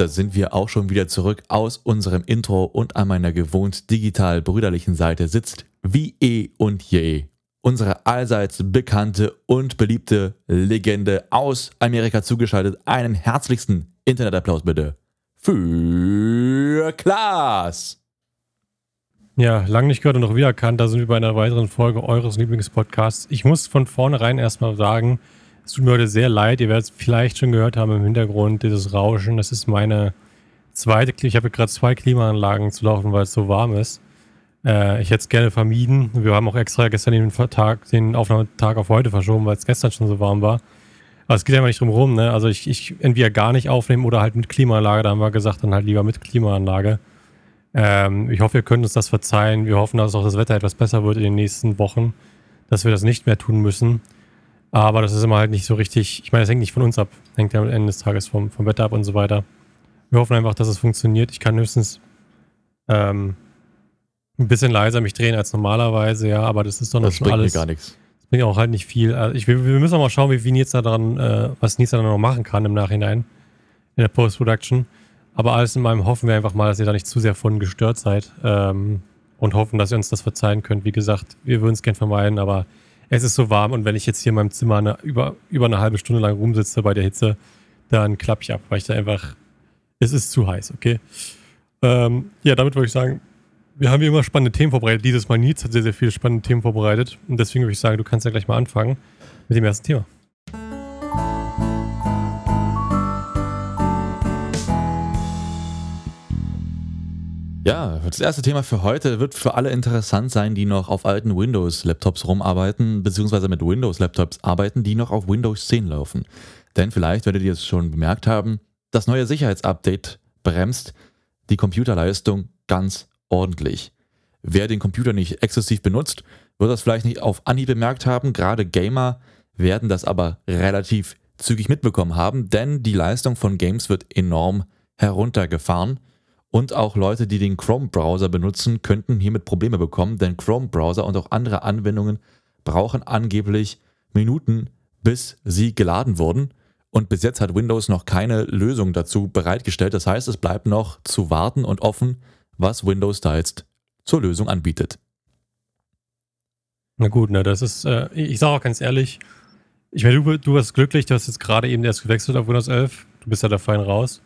Da sind wir auch schon wieder zurück aus unserem Intro und an meiner gewohnt digital brüderlichen Seite sitzt wie eh und je unsere allseits bekannte und beliebte Legende aus Amerika zugeschaltet. Einen herzlichsten Internetapplaus bitte für Klaas. Ja, lang nicht gehört und noch wiedererkannt. Da sind wir bei einer weiteren Folge eures Lieblingspodcasts. Ich muss von vornherein erstmal sagen, es tut mir heute sehr leid. Ihr werdet es vielleicht schon gehört haben im Hintergrund, dieses Rauschen. Das ist meine zweite, ich habe gerade zwei Klimaanlagen zu laufen, weil es so warm ist. Äh, ich hätte es gerne vermieden. Wir haben auch extra gestern den, Tag, den Aufnahmetag auf heute verschoben, weil es gestern schon so warm war. Aber es geht ja nicht drum rum, ne? Also ich, ich entweder gar nicht aufnehmen oder halt mit Klimaanlage. Da haben wir gesagt, dann halt lieber mit Klimaanlage. Ähm, ich hoffe, ihr könnt uns das verzeihen. Wir hoffen, dass auch das Wetter etwas besser wird in den nächsten Wochen, dass wir das nicht mehr tun müssen. Aber das ist immer halt nicht so richtig. Ich meine, das hängt nicht von uns ab. Hängt ja am Ende des Tages vom, vom Wetter ab und so weiter. Wir hoffen einfach, dass es funktioniert. Ich kann höchstens ähm, ein bisschen leiser mich drehen als normalerweise, ja, aber das ist doch noch Das schon bringt mir alles. gar nichts. Das bringt auch halt nicht viel. Also ich, wir, wir müssen auch mal schauen, wie, wie Nils da dran, äh, was Nils da noch machen kann im Nachhinein in der Post-Production. Aber alles in meinem hoffen wir einfach mal, dass ihr da nicht zu sehr von gestört seid ähm, und hoffen, dass ihr uns das verzeihen könnt. Wie gesagt, wir würden es gern vermeiden, aber es ist so warm und wenn ich jetzt hier in meinem Zimmer eine, über, über eine halbe Stunde lang rumsitze bei der Hitze, dann klappe ich ab, weil ich da einfach, es ist zu heiß, okay? Ähm, ja, damit würde ich sagen, wir haben wie immer spannende Themen vorbereitet. Dieses Mal Nils hat sehr, sehr viele spannende Themen vorbereitet und deswegen würde ich sagen, du kannst ja gleich mal anfangen mit dem ersten Thema. Ja, das erste Thema für heute wird für alle interessant sein, die noch auf alten Windows-Laptops rumarbeiten, beziehungsweise mit Windows-Laptops arbeiten, die noch auf Windows 10 laufen. Denn vielleicht werdet ihr es schon bemerkt haben, das neue Sicherheitsupdate bremst die Computerleistung ganz ordentlich. Wer den Computer nicht exzessiv benutzt, wird das vielleicht nicht auf Anhieb bemerkt haben. Gerade Gamer werden das aber relativ zügig mitbekommen haben, denn die Leistung von Games wird enorm heruntergefahren. Und auch Leute, die den Chrome-Browser benutzen, könnten hiermit Probleme bekommen, denn Chrome-Browser und auch andere Anwendungen brauchen angeblich Minuten, bis sie geladen wurden. Und bis jetzt hat Windows noch keine Lösung dazu bereitgestellt. Das heißt, es bleibt noch zu warten und offen, was Windows da jetzt zur Lösung anbietet. Na gut, ne, das ist, äh, ich sage auch ganz ehrlich, ich meine, du, du warst glücklich, du hast jetzt gerade eben erst gewechselt auf Windows 11. Du bist ja da fein raus.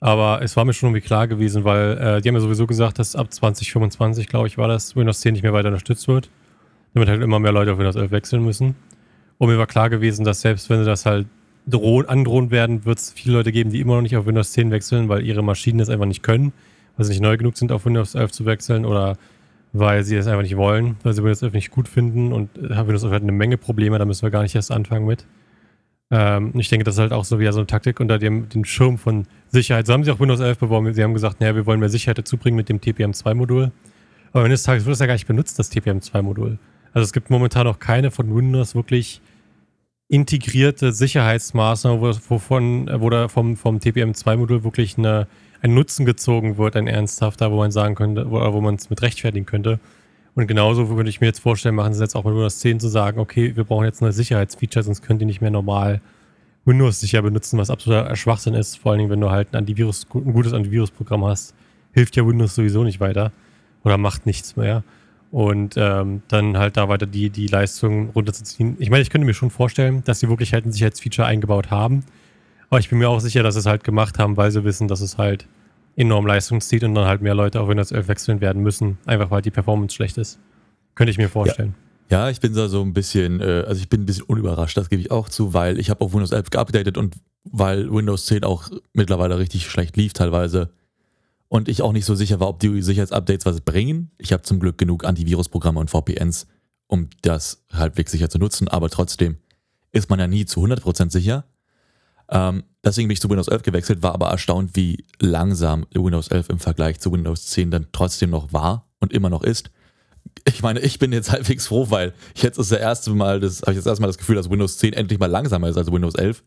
Aber es war mir schon irgendwie klar gewesen, weil äh, die haben ja sowieso gesagt, dass ab 2025, glaube ich, war das, Windows 10 nicht mehr weiter unterstützt wird. Damit halt immer mehr Leute auf Windows 11 wechseln müssen. Und mir war klar gewesen, dass selbst wenn sie das halt drohen, androhen werden, wird es viele Leute geben, die immer noch nicht auf Windows 10 wechseln, weil ihre Maschinen das einfach nicht können, weil sie nicht neu genug sind, auf Windows 11 zu wechseln oder weil sie es einfach nicht wollen, weil sie Windows 11 nicht gut finden und äh, Windows 11 hat eine Menge Probleme, da müssen wir gar nicht erst anfangen mit. Ähm, ich denke, das ist halt auch so wieder so eine Taktik unter dem, dem Schirm von Sicherheit. So haben sie auch Windows 11 beworben. Sie haben gesagt, naja, wir wollen mehr Sicherheit dazu bringen mit dem TPM2-Modul. Aber eines Tages wird es ja gar nicht benutzt, das TPM2-Modul. Also es gibt momentan noch keine von Windows wirklich integrierte Sicherheitsmaßnahmen, wo, wovon, wo da vom, vom TPM2-Modul wirklich eine, ein Nutzen gezogen wird, ein ernsthafter, wo man sagen könnte, wo, wo man es mit rechtfertigen könnte. Und genauso würde ich mir jetzt vorstellen, machen sie jetzt auch mit Windows 10 zu sagen, okay, wir brauchen jetzt neue Sicherheitsfeature, sonst könnt ihr nicht mehr normal Windows sicher benutzen, was absoluter Schwachsinn ist. Vor allen Dingen, wenn du halt ein Antivirus, ein gutes Antivirusprogramm hast, hilft ja Windows sowieso nicht weiter oder macht nichts mehr. Und ähm, dann halt da weiter die, die Leistung runterzuziehen. Ich meine, ich könnte mir schon vorstellen, dass sie wirklich halt ein Sicherheitsfeature eingebaut haben. Aber ich bin mir auch sicher, dass sie es halt gemacht haben, weil sie wissen, dass es halt enorm Leistung zieht und dann halt mehr Leute auf Windows 11 wechseln werden müssen, einfach weil die Performance schlecht ist. Könnte ich mir vorstellen. Ja, ja ich bin da so ein bisschen, äh, also ich bin ein bisschen unüberrascht, das gebe ich auch zu, weil ich habe auf Windows 11 geupdatet und weil Windows 10 auch mittlerweile richtig schlecht lief teilweise und ich auch nicht so sicher war, ob die Sicherheitsupdates was bringen. Ich habe zum Glück genug Antivirusprogramme und VPNs, um das halbwegs sicher zu nutzen, aber trotzdem ist man ja nie zu 100% sicher. Ähm, deswegen bin ich zu Windows 11 gewechselt, war aber erstaunt, wie langsam Windows 11 im Vergleich zu Windows 10 dann trotzdem noch war und immer noch ist. Ich meine, ich bin jetzt halbwegs froh, weil jetzt ist das erste Mal, das habe ich jetzt erstmal das Gefühl, dass Windows 10 endlich mal langsamer ist als Windows 11.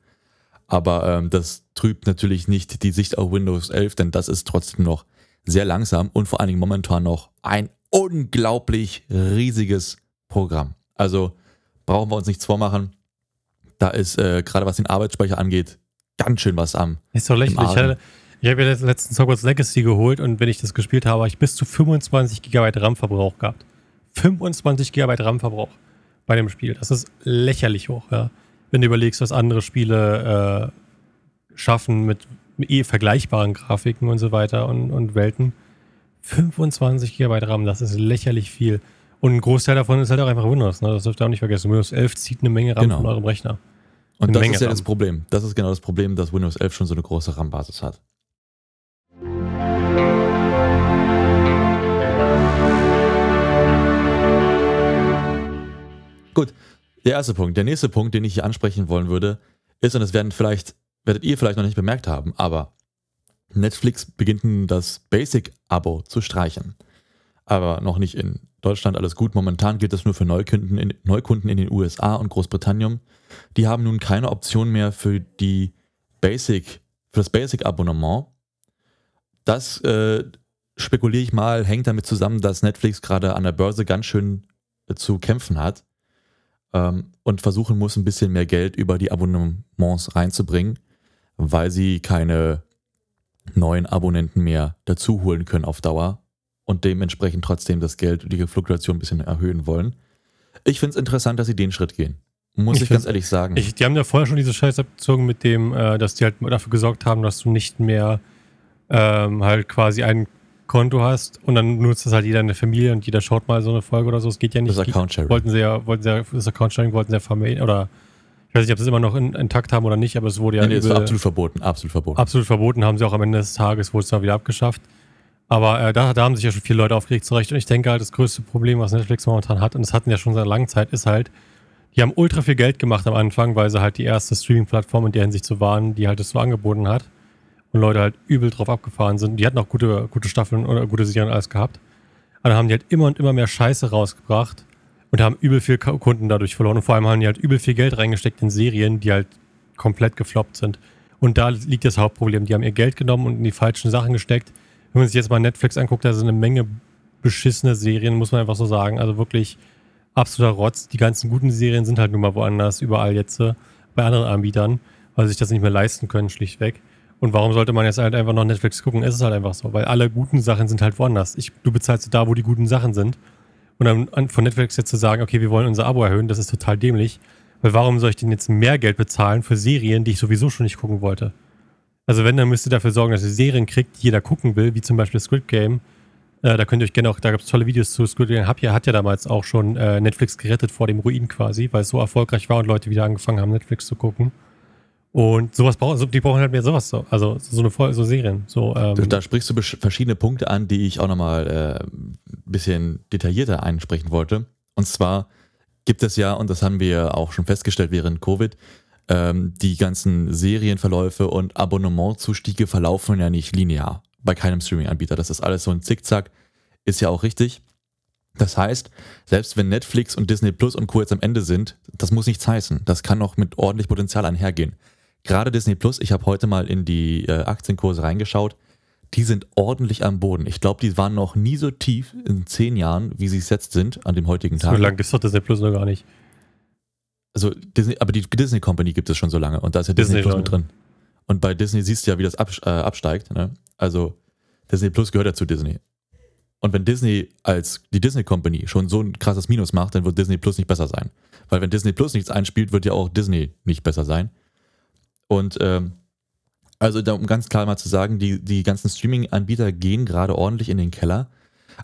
Aber ähm, das trübt natürlich nicht die Sicht auf Windows 11, denn das ist trotzdem noch sehr langsam und vor allen Dingen momentan noch ein unglaublich riesiges Programm. Also brauchen wir uns nichts vormachen. Da ist äh, gerade was den Arbeitsspeicher angeht, ganz schön was am. Ist doch lächerlich. Ich, habe ja letztens Hogwarts Legacy geholt und wenn ich das gespielt habe, habe ich bis zu 25 GB RAM-Verbrauch gehabt. 25 GB RAM-Verbrauch bei dem Spiel. Das ist lächerlich hoch, ja wenn du überlegst, was andere Spiele äh, schaffen mit eh vergleichbaren Grafiken und so weiter und, und Welten. 25 GB RAM, das ist lächerlich viel. Und ein Großteil davon ist halt auch einfach Windows. Ne? Das dürft ihr auch nicht vergessen. Windows 11 zieht eine Menge RAM genau. von eurem Rechner. Und das Menge ist ja RAM. das Problem. Das ist genau das Problem, dass Windows 11 schon so eine große RAM-Basis hat. Gut, der erste Punkt. Der nächste Punkt, den ich hier ansprechen wollen würde, ist, und das werden vielleicht, werdet ihr vielleicht noch nicht bemerkt haben, aber Netflix beginnt das Basic-Abo zu streichen. Aber noch nicht in Deutschland alles gut. Momentan gilt das nur für Neukunden in, Neukunden in den USA und Großbritannien. Die haben nun keine Option mehr für die Basic, für das Basic-Abonnement. Das äh, spekuliere ich mal, hängt damit zusammen, dass Netflix gerade an der Börse ganz schön äh, zu kämpfen hat ähm, und versuchen muss, ein bisschen mehr Geld über die Abonnements reinzubringen, weil sie keine neuen Abonnenten mehr dazu holen können auf Dauer und dementsprechend trotzdem das Geld und die Fluktuation ein bisschen erhöhen wollen. Ich finde es interessant, dass sie den Schritt gehen. Muss ich, ich ganz ehrlich sagen. Ich, die haben ja vorher schon diese Scheiße abgezogen mit dem, äh, dass die halt dafür gesorgt haben, dass du nicht mehr ähm, halt quasi einen Konto hast und dann nutzt das halt jeder in der Familie und jeder schaut mal so eine Folge oder so. Es geht ja nicht. Das Account Sharing. Wollten sie ja, wollten sie ja, das Account Sharing wollten sie ja vermeiden oder ich weiß nicht, ob sie es immer noch in, intakt haben oder nicht, aber es wurde ja. Nee, nee, es war absolut verboten, absolut verboten. Absolut verboten, haben sie auch am Ende des Tages, wurde es dann wieder abgeschafft. Aber äh, da, da haben sich ja schon viele Leute aufgeregt zurecht. Und ich denke halt, das größte Problem, was Netflix momentan hat, und das hatten ja schon seit langer Zeit, ist halt, die haben ultra viel Geld gemacht am Anfang, weil sie halt die erste Streaming-Plattform in der Hinsicht so waren, die halt das so angeboten hat und Leute halt übel drauf abgefahren sind. Die hatten auch gute, gute Staffeln oder gute Serien alles gehabt. Aber dann haben die halt immer und immer mehr Scheiße rausgebracht und haben übel viel Kunden dadurch verloren. Und vor allem haben die halt übel viel Geld reingesteckt in Serien, die halt komplett gefloppt sind. Und da liegt das Hauptproblem. Die haben ihr Geld genommen und in die falschen Sachen gesteckt. Wenn man sich jetzt mal Netflix anguckt, da sind eine Menge beschissene Serien, muss man einfach so sagen. Also wirklich absoluter Rotz. Die ganzen guten Serien sind halt nun mal woanders, überall jetzt äh, bei anderen Anbietern, weil sie sich das nicht mehr leisten können, schlichtweg. Und warum sollte man jetzt halt einfach noch Netflix gucken? Es ist halt einfach so, weil alle guten Sachen sind halt woanders. Ich, du bezahlst da, wo die guten Sachen sind. Und dann von Netflix jetzt zu sagen, okay, wir wollen unser Abo erhöhen, das ist total dämlich. Weil warum soll ich denn jetzt mehr Geld bezahlen für Serien, die ich sowieso schon nicht gucken wollte? Also wenn, dann müsst ihr dafür sorgen, dass ihr Serien kriegt, die jeder gucken will, wie zum Beispiel Squid Game. Äh, da könnt ihr euch gerne auch, da gab es tolle Videos zu Squid Game. Hab ja, hat ja damals auch schon äh, Netflix gerettet vor dem Ruin quasi, weil es so erfolgreich war und Leute wieder angefangen haben, Netflix zu gucken. Und sowas brauchen, die brauchen halt mehr sowas so. Also so eine so Serien. So, ähm. Da sprichst du verschiedene Punkte an, die ich auch nochmal äh, ein bisschen detaillierter einsprechen wollte. Und zwar gibt es ja, und das haben wir auch schon festgestellt während Covid, ähm, die ganzen Serienverläufe und Abonnementzustiege verlaufen ja nicht linear bei keinem Streaming-Anbieter. Das ist alles so ein Zickzack, ist ja auch richtig. Das heißt, selbst wenn Netflix und Disney Plus und Co. jetzt am Ende sind, das muss nichts heißen. Das kann auch mit ordentlich Potenzial einhergehen. Gerade Disney Plus, ich habe heute mal in die äh, Aktienkurse reingeschaut, die sind ordentlich am Boden. Ich glaube, die waren noch nie so tief in zehn Jahren, wie sie es jetzt sind, an dem heutigen Tag. So lange ist doch Disney Plus noch gar nicht. Also Disney, aber die Disney Company gibt es schon so lange und da ist ja Disney, Disney Plus mit drin. Und bei Disney siehst du ja, wie das ab, äh, absteigt. Ne? Also Disney Plus gehört ja zu Disney. Und wenn Disney als die Disney Company schon so ein krasses Minus macht, dann wird Disney Plus nicht besser sein. Weil wenn Disney Plus nichts einspielt, wird ja auch Disney nicht besser sein. Und ähm, also um ganz klar mal zu sagen, die, die ganzen Streaming-Anbieter gehen gerade ordentlich in den Keller.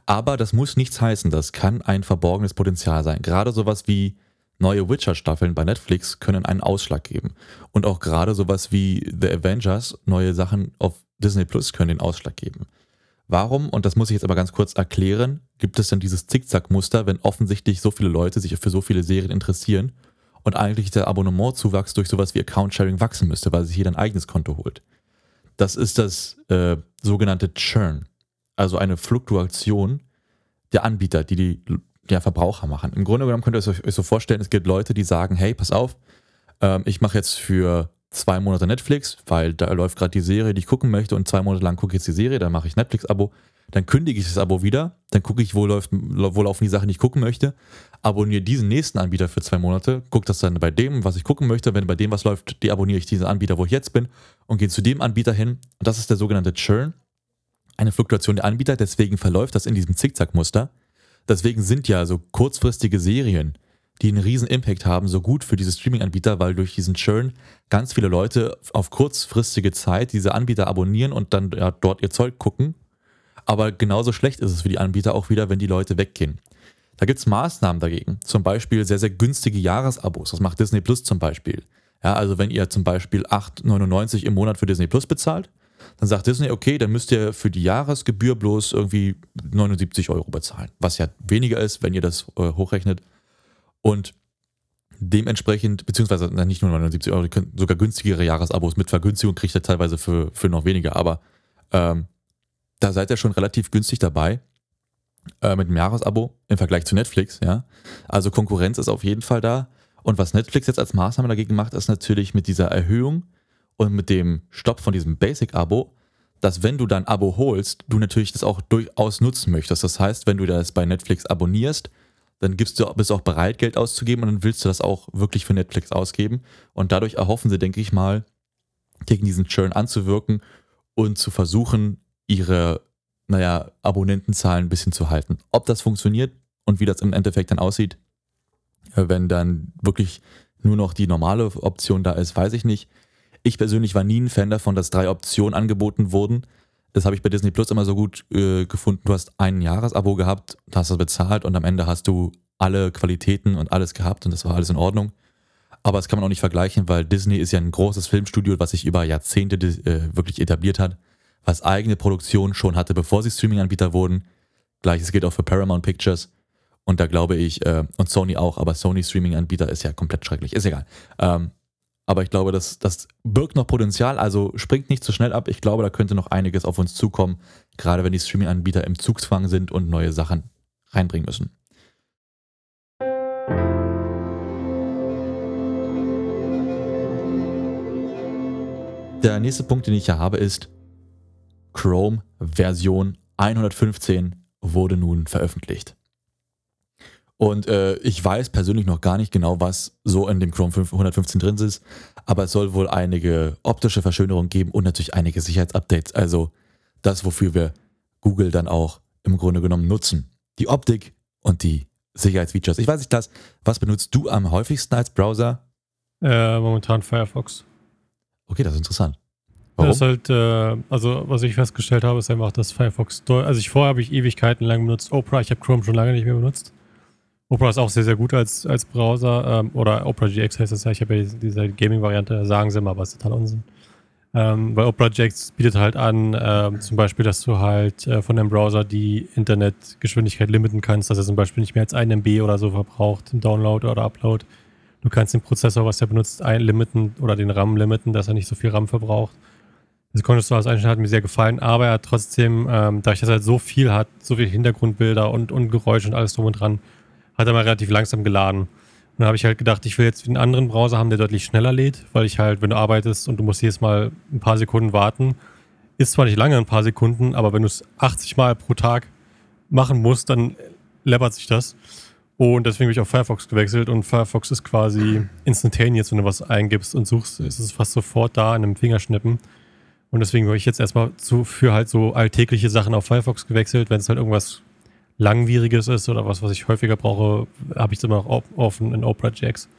Aber das muss nichts heißen. Das kann ein verborgenes Potenzial sein. Gerade sowas wie neue Witcher-Staffeln bei Netflix können einen Ausschlag geben. Und auch gerade sowas wie The Avengers, neue Sachen auf Disney Plus können den Ausschlag geben. Warum, und das muss ich jetzt aber ganz kurz erklären, gibt es denn dieses Zickzack-Muster, wenn offensichtlich so viele Leute sich für so viele Serien interessieren und eigentlich der Abonnementzuwachs durch sowas wie Account-Sharing wachsen müsste, weil sich jeder ein eigenes Konto holt? Das ist das äh, sogenannte Churn, also eine Fluktuation der Anbieter, die die ja, Verbraucher machen. Im Grunde genommen könnt ihr euch so vorstellen, es gibt Leute, die sagen, hey, pass auf, ähm, ich mache jetzt für zwei Monate Netflix, weil da läuft gerade die Serie, die ich gucken möchte und zwei Monate lang gucke ich jetzt die Serie, dann mache ich Netflix-Abo, dann kündige ich das Abo wieder, dann gucke ich, wo, läuft, wo laufen die Sachen, die ich gucken möchte, abonniere diesen nächsten Anbieter für zwei Monate, gucke das dann bei dem, was ich gucken möchte, wenn bei dem was läuft, deabonniere ich diesen Anbieter, wo ich jetzt bin und gehe zu dem Anbieter hin und das ist der sogenannte Churn, eine Fluktuation der Anbieter, deswegen verläuft das in diesem Zickzack-Muster Deswegen sind ja so kurzfristige Serien, die einen riesen Impact haben, so gut für diese Streaming-Anbieter, weil durch diesen Churn ganz viele Leute auf kurzfristige Zeit diese Anbieter abonnieren und dann ja, dort ihr Zeug gucken. Aber genauso schlecht ist es für die Anbieter auch wieder, wenn die Leute weggehen. Da gibt es Maßnahmen dagegen. Zum Beispiel sehr, sehr günstige Jahresabos. Das macht Disney Plus zum Beispiel. Ja, also wenn ihr zum Beispiel 8,99 im Monat für Disney Plus bezahlt, dann sagt Disney, okay, dann müsst ihr für die Jahresgebühr bloß irgendwie 79 Euro bezahlen, was ja weniger ist, wenn ihr das äh, hochrechnet. Und dementsprechend, beziehungsweise nicht nur 79 Euro, ihr könnt sogar günstigere Jahresabos mit Vergünstigung kriegt ihr teilweise für, für noch weniger, aber ähm, da seid ihr schon relativ günstig dabei äh, mit dem Jahresabo im Vergleich zu Netflix, ja. Also Konkurrenz ist auf jeden Fall da. Und was Netflix jetzt als Maßnahme dagegen macht, ist natürlich mit dieser Erhöhung und mit dem Stopp von diesem Basic-Abo, dass wenn du dein Abo holst, du natürlich das auch durchaus nutzen möchtest. Das heißt, wenn du das bei Netflix abonnierst, dann gibst du, bist du auch bereit, Geld auszugeben und dann willst du das auch wirklich für Netflix ausgeben. Und dadurch erhoffen sie, denke ich mal, gegen diesen Churn anzuwirken und zu versuchen, ihre, naja, Abonnentenzahlen ein bisschen zu halten. Ob das funktioniert und wie das im Endeffekt dann aussieht, wenn dann wirklich nur noch die normale Option da ist, weiß ich nicht. Ich persönlich war nie ein Fan davon, dass drei Optionen angeboten wurden. Das habe ich bei Disney Plus immer so gut äh, gefunden. Du hast ein Jahresabo gehabt, hast das bezahlt und am Ende hast du alle Qualitäten und alles gehabt und das war alles in Ordnung. Aber das kann man auch nicht vergleichen, weil Disney ist ja ein großes Filmstudio, was sich über Jahrzehnte äh, wirklich etabliert hat, was eigene Produktion schon hatte, bevor sie Streaming-Anbieter wurden. Gleiches gilt auch für Paramount Pictures. Und da glaube ich, äh, und Sony auch, aber Sony Streaming-Anbieter ist ja komplett schrecklich. Ist egal. Ähm, aber ich glaube, das, das birgt noch Potenzial, also springt nicht zu schnell ab. Ich glaube, da könnte noch einiges auf uns zukommen, gerade wenn die Streaming-Anbieter im Zugzwang sind und neue Sachen reinbringen müssen. Der nächste Punkt, den ich hier habe, ist Chrome Version 115 wurde nun veröffentlicht. Und äh, ich weiß persönlich noch gar nicht genau, was so in dem Chrome 115 drin ist, aber es soll wohl einige optische Verschönerungen geben und natürlich einige Sicherheitsupdates. Also das, wofür wir Google dann auch im Grunde genommen nutzen. Die Optik und die Sicherheitsfeatures. Ich weiß nicht, das, was benutzt du am häufigsten als Browser? Äh, momentan Firefox. Okay, das ist interessant. Warum? Das ist halt, äh, also was ich festgestellt habe, ist einfach, dass Firefox, also ich vorher habe ich Ewigkeiten lang benutzt Opera, ich habe Chrome schon lange nicht mehr benutzt. Opera ist auch sehr, sehr gut als, als Browser. Ähm, oder Opera GX heißt das ja. Ich habe ja diese Gaming-Variante, sagen sie mal, ist total Unsinn. Ähm, weil Opera GX bietet halt an, ähm, zum Beispiel, dass du halt äh, von deinem Browser die Internetgeschwindigkeit limiten kannst, dass er zum Beispiel nicht mehr als 1 MB oder so verbraucht im Download oder Upload. Du kannst den Prozessor, was er benutzt, einlimiten oder den RAM limiten, dass er nicht so viel RAM verbraucht. Das konntest du als Einstellung, hat mir sehr gefallen, aber er hat trotzdem, ähm, da ich das halt so viel hat, so viel Hintergrundbilder und, und Geräusche und alles drum und dran, hat er mal relativ langsam geladen. Und dann habe ich halt gedacht, ich will jetzt einen anderen Browser haben, der deutlich schneller lädt, weil ich halt, wenn du arbeitest und du musst jedes Mal ein paar Sekunden warten, ist zwar nicht lange ein paar Sekunden, aber wenn du es 80 Mal pro Tag machen musst, dann läppert sich das. Und deswegen bin ich auf Firefox gewechselt und Firefox ist quasi instantaneous, wenn du was eingibst und suchst, ist es fast sofort da in einem Fingerschnippen. Und deswegen habe ich jetzt erstmal zu, für halt so alltägliche Sachen auf Firefox gewechselt, wenn es halt irgendwas Langwieriges ist oder was, was ich häufiger brauche, habe ich es immer noch offen in Opera Jacks.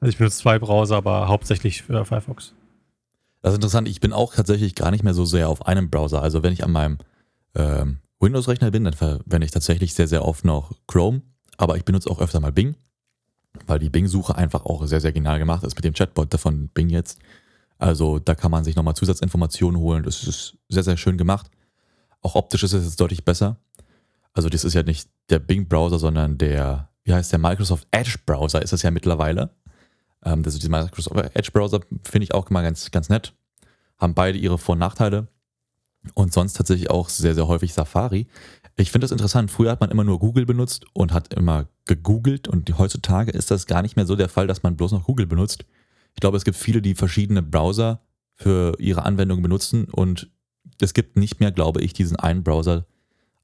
Also ich benutze zwei Browser, aber hauptsächlich für Firefox. Das ist interessant. Ich bin auch tatsächlich gar nicht mehr so sehr auf einem Browser. Also wenn ich an meinem ähm, Windows-Rechner bin, dann verwende ich tatsächlich sehr, sehr oft noch Chrome. Aber ich benutze auch öfter mal Bing. weil die Bing-Suche einfach auch sehr, sehr genial gemacht ist mit dem Chatbot von Bing jetzt. Also da kann man sich nochmal Zusatzinformationen holen. Das ist sehr, sehr schön gemacht. Auch optisch ist es jetzt deutlich besser. Also das ist ja nicht der Bing-Browser, sondern der, wie heißt der, Microsoft Edge-Browser ist es ja mittlerweile. Ähm, das ist die Microsoft Edge-Browser finde ich auch mal ganz, ganz nett. Haben beide ihre Vor- und Nachteile. Und sonst tatsächlich auch sehr, sehr häufig Safari. Ich finde das interessant. Früher hat man immer nur Google benutzt und hat immer gegoogelt und heutzutage ist das gar nicht mehr so der Fall, dass man bloß noch Google benutzt. Ich glaube, es gibt viele, die verschiedene Browser für ihre Anwendungen benutzen und es gibt nicht mehr, glaube ich, diesen einen Browser,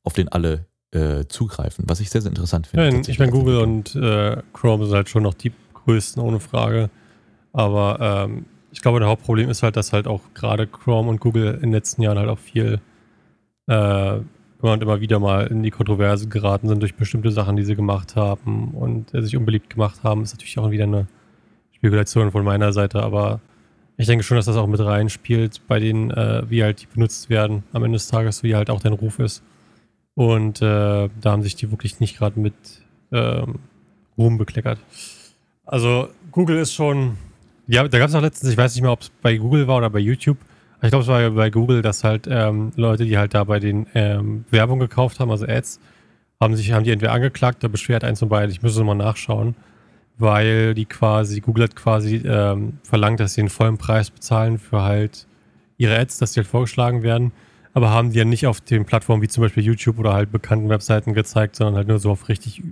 auf den alle äh, zugreifen, was ich sehr, sehr interessant finde. Ja, ich meine, Google und äh, Chrome sind halt schon noch die größten, ohne Frage. Aber ähm, ich glaube, der Hauptproblem ist halt, dass halt auch gerade Chrome und Google in den letzten Jahren halt auch viel äh, immer und immer wieder mal in die Kontroverse geraten sind durch bestimmte Sachen, die sie gemacht haben und äh, sich unbeliebt gemacht haben. Ist natürlich auch wieder eine Spekulation von meiner Seite, aber ich denke schon, dass das auch mit reinspielt bei denen, äh, wie halt die benutzt werden am Ende des Tages, wie halt auch dein Ruf ist. Und äh, da haben sich die wirklich nicht gerade mit ähm, Ruhm bekleckert. Also Google ist schon, ja, da gab es auch letztens, ich weiß nicht mehr, ob es bei Google war oder bei YouTube, ich glaube, es war ja bei Google, dass halt ähm, Leute, die halt da bei den ähm, Werbung gekauft haben, also Ads, haben sich, haben die entweder angeklagt oder beschwert, eins von beiden. Ich müsste mal nachschauen, weil die quasi, Google hat quasi ähm, verlangt, dass sie den vollen Preis bezahlen für halt ihre Ads, dass die halt vorgeschlagen werden. Aber haben die ja nicht auf den Plattformen wie zum Beispiel YouTube oder halt bekannten Webseiten gezeigt, sondern halt nur so auf richtig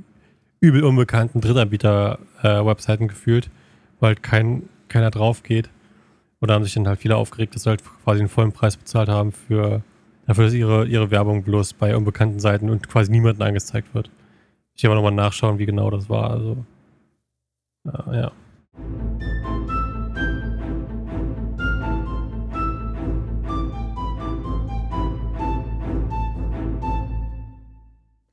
übel unbekannten Drittanbieter-Webseiten äh, gefühlt, weil halt kein, keiner drauf geht. Oder haben sich dann halt viele aufgeregt, dass sie halt quasi den vollen Preis bezahlt haben für dafür, dass ihre, ihre Werbung bloß bei unbekannten Seiten und quasi niemandem angezeigt wird. Ich werde aber nochmal nachschauen, wie genau das war. Also, ja. ja.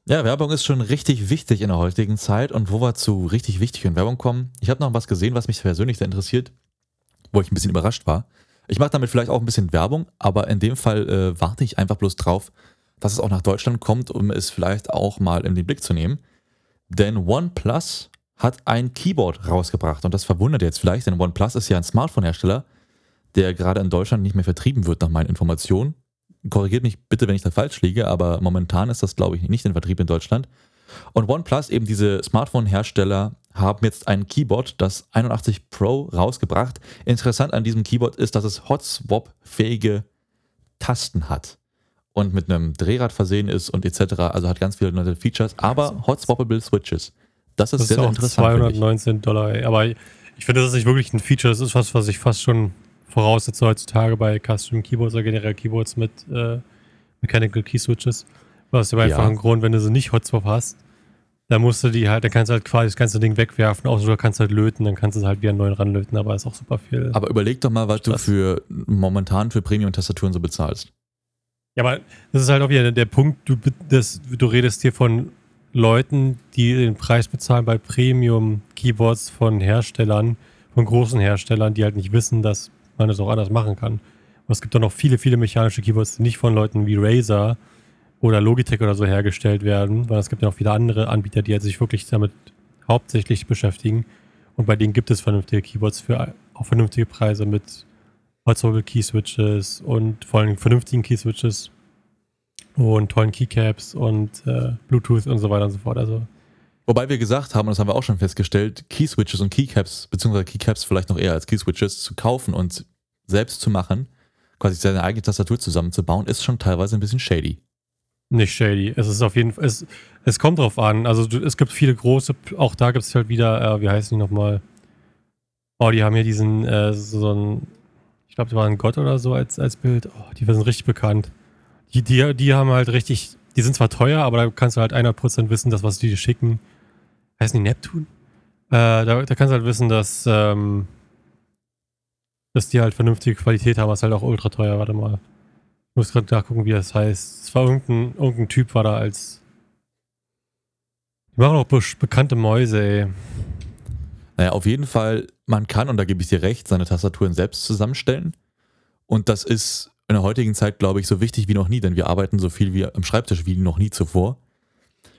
Ja, Werbung ist schon richtig wichtig in der heutigen Zeit und wo wir zu richtig wichtig Werbung kommen. Ich habe noch was gesehen, was mich persönlich sehr interessiert wo ich ein bisschen überrascht war. Ich mache damit vielleicht auch ein bisschen Werbung, aber in dem Fall äh, warte ich einfach bloß drauf, dass es auch nach Deutschland kommt, um es vielleicht auch mal in den Blick zu nehmen. Denn OnePlus hat ein Keyboard rausgebracht und das verwundert jetzt vielleicht, denn OnePlus ist ja ein Smartphone-Hersteller, der gerade in Deutschland nicht mehr vertrieben wird, nach meinen Informationen. Korrigiert mich bitte, wenn ich da falsch liege, aber momentan ist das, glaube ich, nicht in Vertrieb in Deutschland. Und OnePlus, eben diese Smartphone-Hersteller, haben jetzt ein Keyboard, das 81 Pro, rausgebracht. Interessant an diesem Keyboard ist, dass es Hot-Swap-fähige Tasten hat und mit einem Drehrad versehen ist und etc. Also hat ganz viele neue Features, aber Hot-Swappable Switches. Das ist das sehr, ist sehr interessant. 219 Dollar, aber ich finde, das ist nicht wirklich ein Feature. Das ist was, was ich fast schon voraussetze heutzutage bei Custom Keyboards oder generell Keyboards mit äh, Mechanical Key Switches. Hast ja einfach ja. einen Grund, wenn du sie nicht Hot Swap hast, da musst du die halt, da kannst du halt quasi das ganze Ding wegwerfen, außer du kannst halt löten, dann kannst du es halt wieder neu ranlöten, aber ist auch super viel. Aber überleg doch mal, was Stress. du für momentan für Premium-Tastaturen so bezahlst. Ja, aber das ist halt auch wieder der Punkt, du, das, du redest hier von Leuten, die den Preis bezahlen bei Premium-Keyboards von Herstellern, von großen Herstellern, die halt nicht wissen, dass man es das auch anders machen kann. Aber es gibt auch noch viele, viele mechanische Keyboards, die nicht von Leuten wie Razer oder Logitech oder so hergestellt werden, weil es gibt ja auch viele andere Anbieter, die halt sich wirklich damit hauptsächlich beschäftigen. Und bei denen gibt es vernünftige Keyboards für auch vernünftige Preise mit Holzhobel Key Switches und vor allem vernünftigen Key Switches und tollen Keycaps und äh, Bluetooth und so weiter und so fort. Also Wobei wir gesagt haben, und das haben wir auch schon festgestellt, Key Switches und Keycaps, beziehungsweise Keycaps vielleicht noch eher als Key Switches zu kaufen und selbst zu machen, quasi seine eigene Tastatur zusammenzubauen, ist schon teilweise ein bisschen shady. Nicht shady. Es ist auf jeden Fall, es, es kommt drauf an. Also du, es gibt viele große, auch da gibt es halt wieder, äh, wie heißen die nochmal? Oh, die haben hier diesen, äh, so ein, ich glaube, die waren Gott oder so als, als Bild. Oh, die sind richtig bekannt. Die, die, die haben halt richtig, die sind zwar teuer, aber da kannst du halt 100% wissen, dass was die dir schicken. Heißen die Neptun? Äh, da, da kannst du halt wissen, dass, ähm, dass die halt vernünftige Qualität haben, was halt auch ultra teuer. Warte mal. Ich muss gerade nachgucken, wie das heißt. Es war irgendein, irgendein Typ, war da als. Die machen auch bekannte Mäuse, ey. Naja, auf jeden Fall, man kann, und da gebe ich dir recht, seine Tastaturen selbst zusammenstellen. Und das ist in der heutigen Zeit, glaube ich, so wichtig wie noch nie, denn wir arbeiten so viel wie am Schreibtisch wie noch nie zuvor.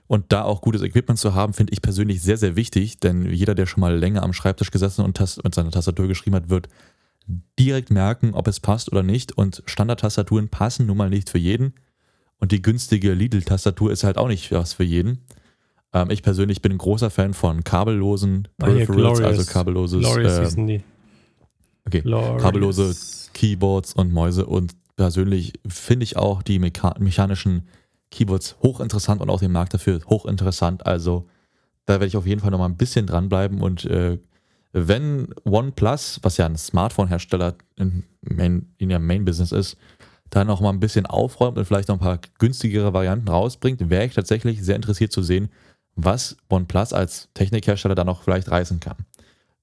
Und da auch gutes Equipment zu haben, finde ich persönlich sehr, sehr wichtig, denn jeder, der schon mal länger am Schreibtisch gesessen und mit seiner Tastatur geschrieben hat, wird direkt merken, ob es passt oder nicht. Und Standardtastaturen passen nun mal nicht für jeden. Und die günstige Lidl-Tastatur ist halt auch nicht was für jeden. Ähm, ich persönlich bin ein großer Fan von kabellosen Ah, Peripherals, also kabelloses, Glorious ähm, die. okay, Glorious. kabellose Keyboards und Mäuse. Und persönlich finde ich auch die mechanischen Keyboards hochinteressant und auch den Markt dafür hochinteressant. Also da werde ich auf jeden Fall noch mal ein bisschen dranbleiben und äh, wenn OnePlus, was ja ein Smartphone-Hersteller in, Main, in ihrem Main-Business ist, da noch mal ein bisschen aufräumt und vielleicht noch ein paar günstigere Varianten rausbringt, wäre ich tatsächlich sehr interessiert zu sehen, was OnePlus als Technikhersteller da noch vielleicht reißen kann.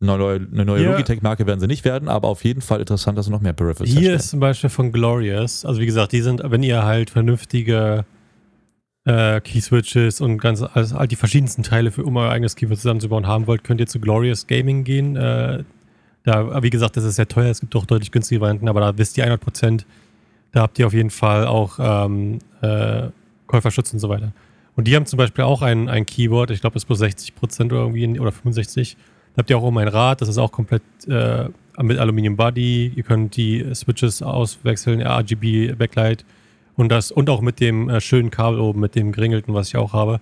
Eine neue, eine neue Hier- Logitech-Marke werden sie nicht werden, aber auf jeden Fall interessant, dass sie noch mehr Peripherals Hier herstellen. ist zum Beispiel von Glorious. Also wie gesagt, die sind, wenn ihr halt vernünftige äh, Key-Switches und ganz alles, all die verschiedensten Teile für um euer eigenes Keyboard zusammenzubauen haben wollt, könnt ihr zu Glorious Gaming gehen. Äh, da, wie gesagt, das ist sehr teuer, es gibt auch deutlich günstige Varianten, aber da wisst ihr 100%, da habt ihr auf jeden Fall auch ähm, äh, Käuferschutz und so weiter. Und die haben zum Beispiel auch ein, ein Keyboard, ich glaube, das ist bloß 60% oder irgendwie, oder 65%. Da habt ihr auch oben ein Rad, das ist auch komplett äh, mit Aluminium Body. Ihr könnt die Switches auswechseln, RGB Backlight und das und auch mit dem äh, schönen Kabel oben, mit dem geringelten, was ich auch habe.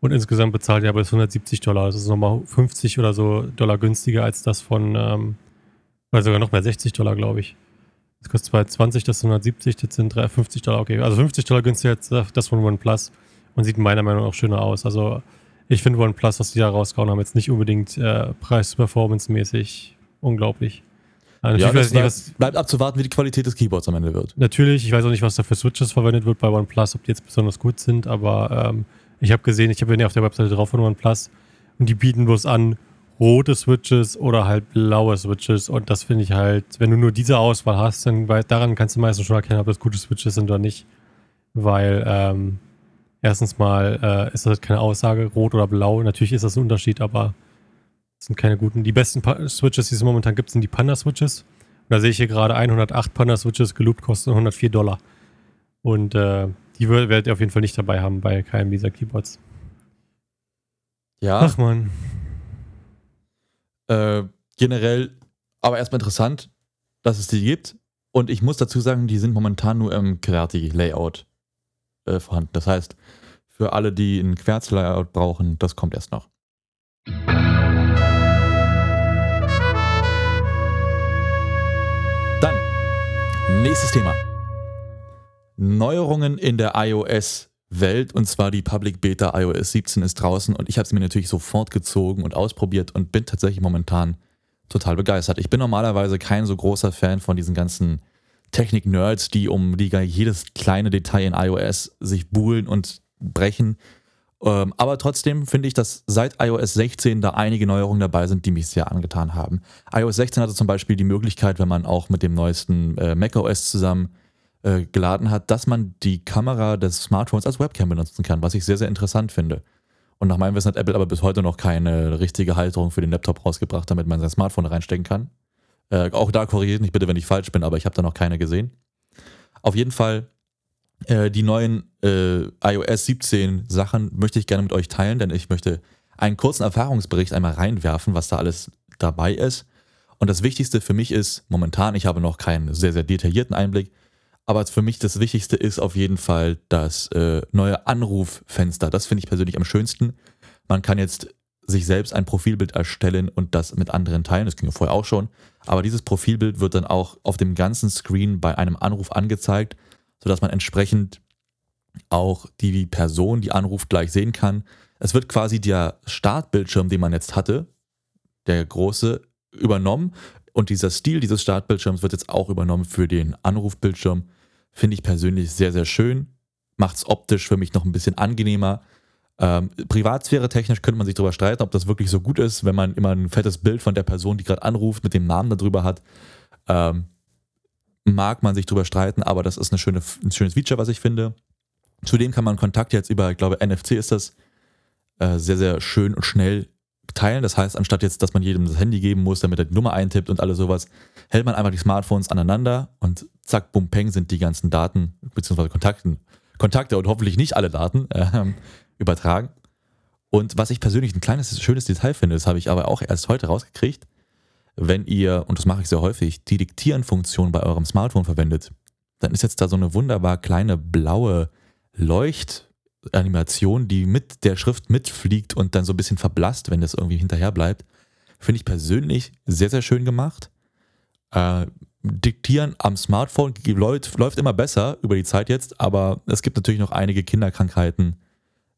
Und insgesamt bezahlt ihr aber das 170 Dollar. Das ist nochmal 50 oder so Dollar günstiger als das von, ähm, oder sogar noch mehr 60 Dollar, glaube ich. Das kostet 220, das ist 170, das sind 3 50 Dollar, okay. Also 50 Dollar günstiger als das von OnePlus und sieht meiner Meinung nach auch schöner aus. Also ich finde OnePlus, was die da rausgehauen haben, jetzt nicht unbedingt äh, preis-performance-mäßig unglaublich. Ja, Ja, nicht, bleibt, bleibt abzuwarten, wie die Qualität des Keyboards am Ende wird. natürlich, ich weiß auch nicht, was da für Switches verwendet wird bei OnePlus, ob die jetzt besonders gut sind, aber ähm, ich habe gesehen, ich habe ja auf der Webseite drauf von OnePlus und die bieten bloß an rote Switches oder halt blaue Switches und das finde ich halt, wenn du nur diese Auswahl hast, dann weil daran kannst du meistens schon erkennen, ob das gute Switches sind oder nicht, weil ähm, erstens mal äh, ist das halt keine Aussage, rot oder blau, natürlich ist das ein Unterschied, aber sind keine guten. Die besten pa Switches, die es momentan gibt, sind die Panda-Switches. Und da sehe ich hier gerade 108 Panda-Switches geloopt, kosten 104 Dollar. Und äh, die werdet ihr auf jeden Fall nicht dabei haben bei keinem dieser Keyboards. Ja, Ach man. äh, generell aber erstmal interessant, dass es die gibt. Und ich muss dazu sagen, die sind momentan nur im QWERTY-Layout äh, vorhanden. Das heißt, für alle, die ein Querz-Layout brauchen, das kommt erst noch. Nächstes Thema. Neuerungen in der iOS-Welt und zwar die Public Beta iOS 17 ist draußen und ich habe sie mir natürlich sofort gezogen und ausprobiert und bin tatsächlich momentan total begeistert. Ich bin normalerweise kein so großer Fan von diesen ganzen Technik-Nerds, die um die jedes kleine Detail in iOS sich buhlen und brechen. Ähm, aber trotzdem finde ich, dass seit iOS 16 da einige Neuerungen dabei sind, die mich sehr angetan haben. iOS 16 hatte zum Beispiel die Möglichkeit, wenn man auch mit dem neuesten äh, macOS zusammen äh, geladen hat, dass man die Kamera des Smartphones als Webcam benutzen kann, was ich sehr, sehr interessant finde. Und nach meinem Wissen hat Apple aber bis heute noch keine richtige Halterung für den Laptop rausgebracht, damit man sein Smartphone reinstecken kann. Äh, auch da korrigiert mich bitte, wenn ich falsch bin, aber ich habe da noch keine gesehen. Auf jeden Fall, äh, die neuen äh, iOS 17 Sachen möchte ich gerne mit euch teilen, denn ich möchte einen kurzen Erfahrungsbericht einmal reinwerfen, was da alles dabei ist. Und das Wichtigste für mich ist, momentan, ich habe noch keinen sehr, sehr detaillierten Einblick, aber für mich das Wichtigste ist auf jeden Fall das äh, neue Anruffenster. Das finde ich persönlich am schönsten. Man kann jetzt sich selbst ein Profilbild erstellen und das mit anderen teilen. Das ging ja vorher auch schon. Aber dieses Profilbild wird dann auch auf dem ganzen Screen bei einem Anruf angezeigt, sodass man entsprechend auch die Person, die anruft, gleich sehen kann. Es wird quasi der Startbildschirm, den man jetzt hatte, der große, übernommen. Und dieser Stil dieses Startbildschirms wird jetzt auch übernommen für den Anrufbildschirm. Finde ich persönlich sehr, sehr schön. Macht es optisch für mich noch ein bisschen angenehmer. Ähm, Privatsphäre technisch könnte man sich darüber streiten, ob das wirklich so gut ist, wenn man immer ein fettes Bild von der Person, die gerade anruft, mit dem Namen darüber hat. Ähm, mag man sich darüber streiten, aber das ist eine schöne, ein schönes Feature, was ich finde. Zudem kann man Kontakt jetzt über, ich glaube, NFC ist das, äh, sehr, sehr schön und schnell teilen. Das heißt, anstatt jetzt, dass man jedem das Handy geben muss, damit er die Nummer eintippt und alles sowas, hält man einfach die Smartphones aneinander und zack, bum, peng sind die ganzen Daten, beziehungsweise Kontakten, Kontakte und hoffentlich nicht alle Daten, ähm, übertragen. Und was ich persönlich ein kleines, schönes Detail finde, das habe ich aber auch erst heute rausgekriegt, wenn ihr, und das mache ich sehr häufig, die Diktieren-Funktion bei eurem Smartphone verwendet, dann ist jetzt da so eine wunderbar kleine blaue Leuchtanimation, die mit der Schrift mitfliegt und dann so ein bisschen verblasst, wenn das irgendwie hinterher bleibt. Finde ich persönlich sehr, sehr schön gemacht. Äh, Diktieren am Smartphone läuft, läuft immer besser über die Zeit jetzt, aber es gibt natürlich noch einige Kinderkrankheiten,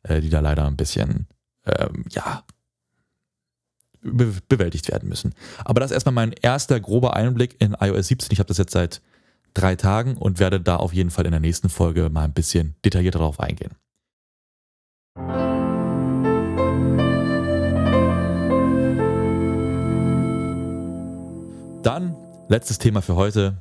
äh, die da leider ein bisschen, ähm, ja, be bewältigt werden müssen. Aber das ist erstmal mein erster grober Einblick in iOS 17. Ich habe das jetzt seit drei Tagen und werde da auf jeden Fall in der nächsten Folge mal ein bisschen detaillierter darauf eingehen. Dann letztes Thema für heute.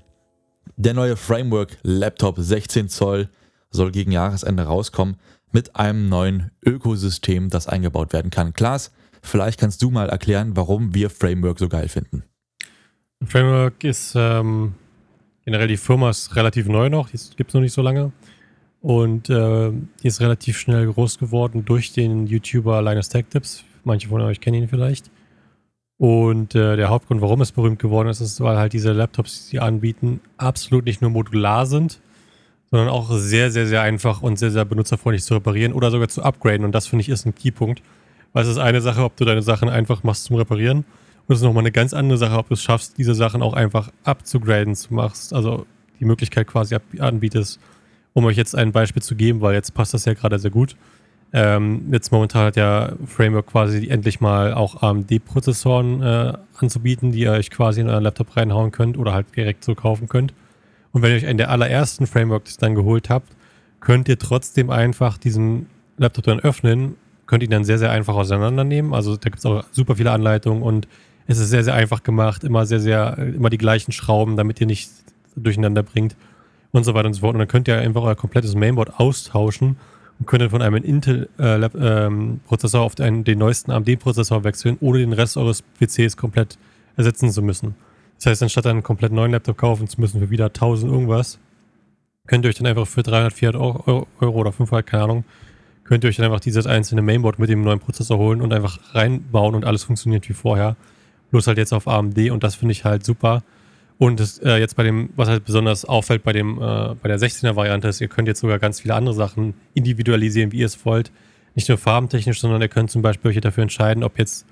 Der neue Framework Laptop 16 Zoll soll gegen Jahresende rauskommen mit einem neuen Ökosystem, das eingebaut werden kann. Klaas, vielleicht kannst du mal erklären, warum wir Framework so geil finden. Framework ist ähm, generell die Firma ist relativ neu noch, die gibt es noch nicht so lange. Und äh, die ist relativ schnell groß geworden durch den YouTuber Linus Tech Tips. Manche von euch kennen ihn vielleicht. Und äh, der Hauptgrund, warum es berühmt geworden ist, ist, weil halt diese Laptops, die sie anbieten, absolut nicht nur modular sind, sondern auch sehr, sehr, sehr einfach und sehr, sehr benutzerfreundlich zu reparieren oder sogar zu upgraden. Und das finde ich ist ein Keypunkt. Weil es ist eine Sache, ob du deine Sachen einfach machst zum Reparieren. Und es ist nochmal eine ganz andere Sache, ob du es schaffst, diese Sachen auch einfach abzugraden zu machst. Also die Möglichkeit quasi anbietest, um euch jetzt ein Beispiel zu geben, weil jetzt passt das ja gerade sehr gut. Ähm, jetzt momentan hat ja Framework quasi endlich mal auch AMD-Prozessoren äh, anzubieten, die ihr euch quasi in euren Laptop reinhauen könnt oder halt direkt so kaufen könnt. Und wenn ihr euch einen der allerersten Frameworks dann geholt habt, könnt ihr trotzdem einfach diesen Laptop dann öffnen, könnt ihn dann sehr, sehr einfach auseinandernehmen. Also da gibt es auch super viele Anleitungen und es ist sehr, sehr einfach gemacht, immer sehr, sehr, immer die gleichen Schrauben, damit ihr nicht durcheinander bringt und so weiter und so fort. Und dann könnt ihr einfach euer komplettes Mainboard austauschen und könnt dann von einem Intel-Prozessor äh, ähm, auf einen, den neuesten AMD-Prozessor wechseln, ohne den Rest eures PCs komplett ersetzen zu müssen. Das heißt, anstatt einen komplett neuen Laptop kaufen zu müssen für wieder 1000 irgendwas, könnt ihr euch dann einfach für 300, 400 Euro, oder 500, keine Ahnung, könnt ihr euch dann einfach dieses einzelne Mainboard mit dem neuen Prozessor holen und einfach reinbauen und alles funktioniert wie vorher. Bloß halt jetzt auf AMD und das finde ich halt super. Und das, äh, jetzt bei dem, was halt besonders auffällt bei dem, äh, bei der 16er Variante ist, ihr könnt jetzt sogar ganz viele andere Sachen individualisieren, wie ihr es wollt. Nicht nur farbentechnisch, sondern ihr könnt zum Beispiel euch dafür entscheiden, ob jetzt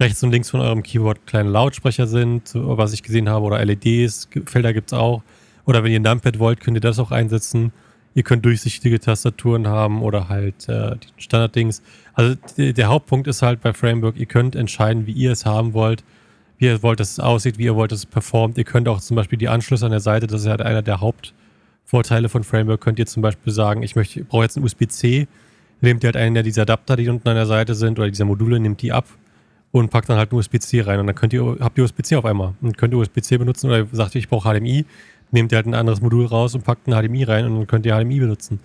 rechts und links von eurem Keyboard kleine Lautsprecher sind, was ich gesehen habe, oder LEDs, Felder gibt es auch. Oder wenn ihr ein Numpad wollt, könnt ihr das auch einsetzen. Ihr könnt durchsichtige Tastaturen haben oder halt äh, die Standarddings. Also der Hauptpunkt ist halt bei Framework, ihr könnt entscheiden, wie ihr es haben wollt wie ihr wollt, dass es aussieht, wie ihr wollt, dass es performt. Ihr könnt auch zum Beispiel die Anschlüsse an der Seite, das ist ja einer der Hauptvorteile von Framework, könnt ihr zum Beispiel sagen, ich möchte, ich brauche jetzt einen USB-C, nehmt ihr halt einen dieser Adapter, die unten an der Seite sind, oder dieser Module, nehmt die ab und packt dann halt einen USB-C rein und dann könnt ihr, habt ihr USB-C auf einmal und könnt USB-C benutzen oder sagt ihr, ich brauche HDMI, nehmt ihr halt ein anderes Modul raus und packt ein HDMI rein und dann könnt ihr HDMI benutzen.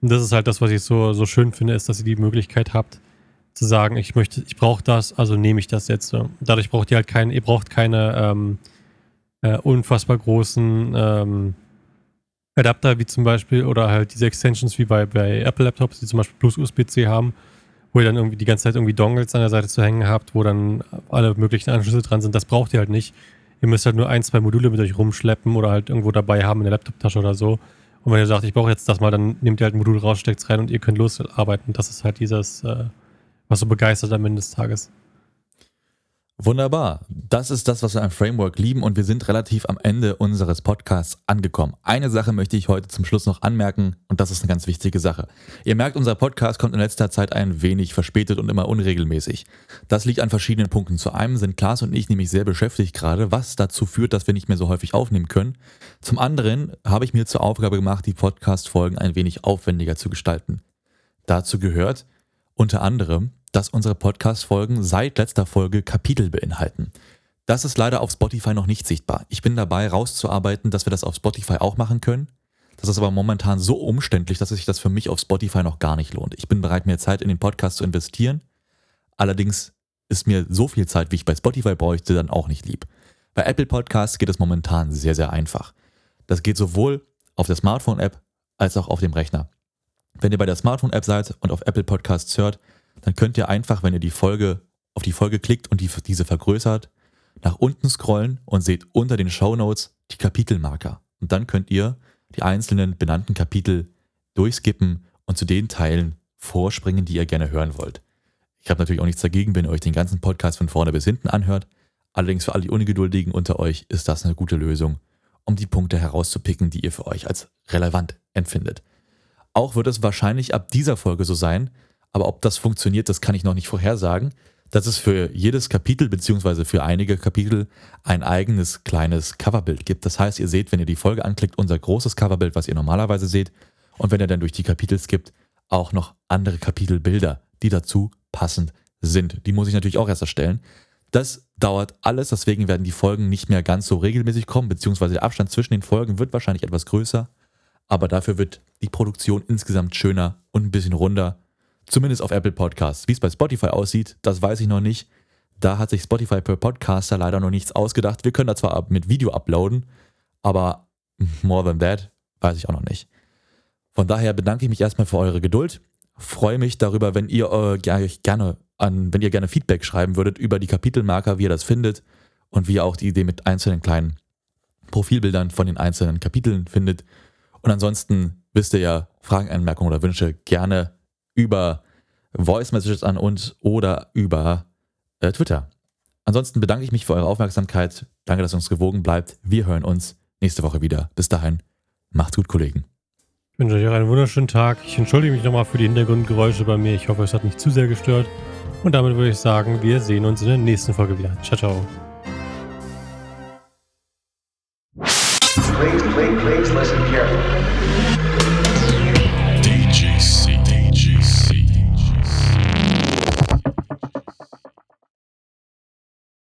Und das ist halt das, was ich so, so schön finde, ist, dass ihr die Möglichkeit habt, zu sagen, ich möchte, ich brauche das, also nehme ich das jetzt. Dadurch braucht ihr halt keinen, ihr braucht keine ähm, äh, unfassbar großen ähm, Adapter wie zum Beispiel oder halt diese Extensions wie bei, bei Apple Laptops, die zum Beispiel plus USB-C haben, wo ihr dann irgendwie die ganze Zeit irgendwie Dongles an der Seite zu hängen habt, wo dann alle möglichen Anschlüsse dran sind. Das braucht ihr halt nicht. Ihr müsst halt nur ein, zwei Module mit euch rumschleppen oder halt irgendwo dabei haben in der Laptop-Tasche oder so. Und wenn ihr sagt, ich brauche jetzt das mal, dann nehmt ihr halt ein Modul raus, steckt es rein und ihr könnt losarbeiten. Das ist halt dieses äh, was so begeistert am Ende des Tages. Wunderbar. Das ist das, was wir am Framework lieben und wir sind relativ am Ende unseres Podcasts angekommen. Eine Sache möchte ich heute zum Schluss noch anmerken und das ist eine ganz wichtige Sache. Ihr merkt, unser Podcast kommt in letzter Zeit ein wenig verspätet und immer unregelmäßig. Das liegt an verschiedenen Punkten. Zu einem sind Klaas und ich nämlich sehr beschäftigt gerade, was dazu führt, dass wir nicht mehr so häufig aufnehmen können. Zum anderen habe ich mir zur Aufgabe gemacht, die Podcast-Folgen ein wenig aufwendiger zu gestalten. Dazu gehört, unter anderem, dass unsere Podcast-Folgen seit letzter Folge Kapitel beinhalten. Das ist leider auf Spotify noch nicht sichtbar. Ich bin dabei, rauszuarbeiten, dass wir das auf Spotify auch machen können. Das ist aber momentan so umständlich, dass sich das für mich auf Spotify noch gar nicht lohnt. Ich bin bereit, mehr Zeit in den Podcast zu investieren. Allerdings ist mir so viel Zeit, wie ich bei Spotify bräuchte, dann auch nicht lieb. Bei Apple Podcasts geht es momentan sehr, sehr einfach. Das geht sowohl auf der Smartphone-App als auch auf dem Rechner. Wenn ihr bei der Smartphone-App seid und auf Apple Podcasts hört, dann könnt ihr einfach, wenn ihr die Folge auf die Folge klickt und die, diese vergrößert, nach unten scrollen und seht unter den Show Notes die Kapitelmarker. Und dann könnt ihr die einzelnen benannten Kapitel durchskippen und zu den Teilen vorspringen, die ihr gerne hören wollt. Ich habe natürlich auch nichts dagegen, wenn ihr euch den ganzen Podcast von vorne bis hinten anhört. Allerdings für all die Ungeduldigen unter euch ist das eine gute Lösung, um die Punkte herauszupicken, die ihr für euch als relevant empfindet. Auch wird es wahrscheinlich ab dieser Folge so sein, aber ob das funktioniert, das kann ich noch nicht vorhersagen, dass es für jedes Kapitel beziehungsweise für einige Kapitel ein eigenes kleines Coverbild gibt. Das heißt, ihr seht, wenn ihr die Folge anklickt, unser großes Coverbild, was ihr normalerweise seht, und wenn ihr dann durch die Kapitel skippt, auch noch andere Kapitelbilder, die dazu passend sind. Die muss ich natürlich auch erst erstellen. Das dauert alles, deswegen werden die Folgen nicht mehr ganz so regelmäßig kommen, beziehungsweise der Abstand zwischen den Folgen wird wahrscheinlich etwas größer, aber dafür wird die Produktion insgesamt schöner und ein bisschen runder Zumindest auf Apple Podcasts. Wie es bei Spotify aussieht, das weiß ich noch nicht. Da hat sich Spotify per Podcaster leider noch nichts ausgedacht. Wir können da zwar mit Video uploaden, aber more than that weiß ich auch noch nicht. Von daher bedanke ich mich erstmal für eure Geduld. Freue mich darüber, wenn ihr äh, gerne an, wenn ihr gerne Feedback schreiben würdet über die Kapitelmarker, wie ihr das findet und wie ihr auch die Idee mit einzelnen kleinen Profilbildern von den einzelnen Kapiteln findet. Und ansonsten wisst ihr ja, Fragen, Anmerkungen oder Wünsche gerne über Voice Messages an uns oder über äh, Twitter. Ansonsten bedanke ich mich für eure Aufmerksamkeit. Danke, dass ihr uns gewogen bleibt. Wir hören uns nächste Woche wieder. Bis dahin, macht's gut, Kollegen. Ich wünsche euch einen wunderschönen Tag. Ich entschuldige mich nochmal für die Hintergrundgeräusche bei mir. Ich hoffe, es hat nicht zu sehr gestört. Und damit würde ich sagen, wir sehen uns in der nächsten Folge wieder. Ciao, ciao. Please, please, please listen carefully.